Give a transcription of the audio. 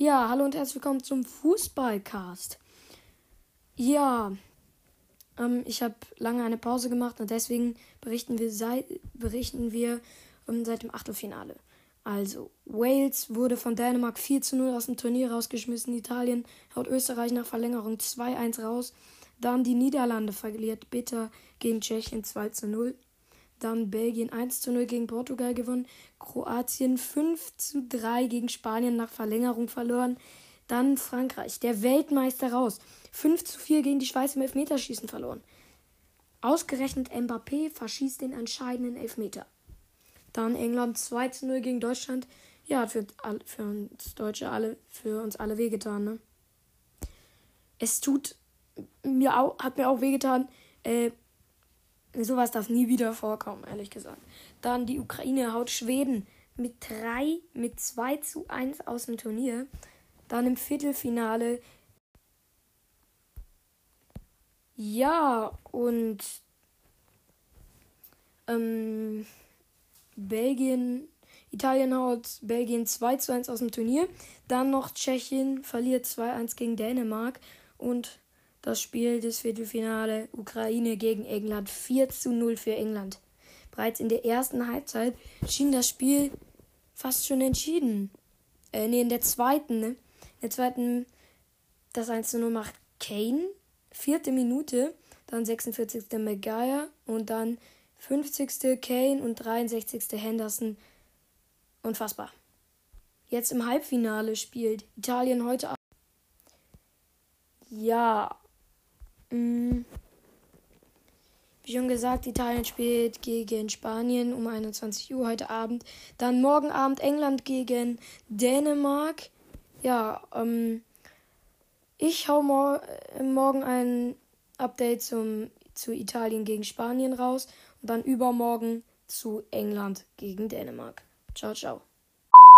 Ja, hallo und herzlich willkommen zum Fußballcast. Ja, ähm, ich habe lange eine Pause gemacht und deswegen berichten wir, seit, berichten wir ähm, seit dem Achtelfinale. Also, Wales wurde von Dänemark 4 zu 0 aus dem Turnier rausgeschmissen. Italien haut Österreich nach Verlängerung 2-1 raus. Dann die Niederlande verliert bitter gegen Tschechien 2 zu 0. Dann Belgien 1 zu 0 gegen Portugal gewonnen. Kroatien 5 zu 3 gegen Spanien nach Verlängerung verloren. Dann Frankreich, der Weltmeister raus. 5 zu 4 gegen die Schweiz im Elfmeterschießen verloren. Ausgerechnet Mbappé verschießt den entscheidenden Elfmeter. Dann England 2 zu 0 gegen Deutschland. Ja, für, für uns Deutsche alle, für uns alle wehgetan, ne? Es tut mir auch, hat mir auch wehgetan, äh, Sowas darf nie wieder vorkommen, ehrlich gesagt. Dann die Ukraine haut Schweden mit 3, mit 2 zu 1 aus dem Turnier. Dann im Viertelfinale. Ja, und ähm, Belgien, Italien haut Belgien 2 zu 1 aus dem Turnier. Dann noch Tschechien verliert 2-1 gegen Dänemark. Und das Spiel des Viertelfinale Ukraine gegen England 4 zu 0 für England. Bereits in der ersten Halbzeit schien das Spiel fast schon entschieden. Äh, nee, in der zweiten, ne? In der zweiten, das 1 zu 0 macht Kane. Vierte Minute, dann 46. Maguire und dann 50. Kane und 63. Henderson. Unfassbar. Jetzt im Halbfinale spielt Italien heute. Ja. Wie schon gesagt, Italien spielt gegen Spanien um 21 Uhr heute Abend. Dann morgen Abend England gegen Dänemark. Ja, ähm, ich hau mor äh, morgen ein Update zum, zu Italien gegen Spanien raus und dann übermorgen zu England gegen Dänemark. Ciao, ciao.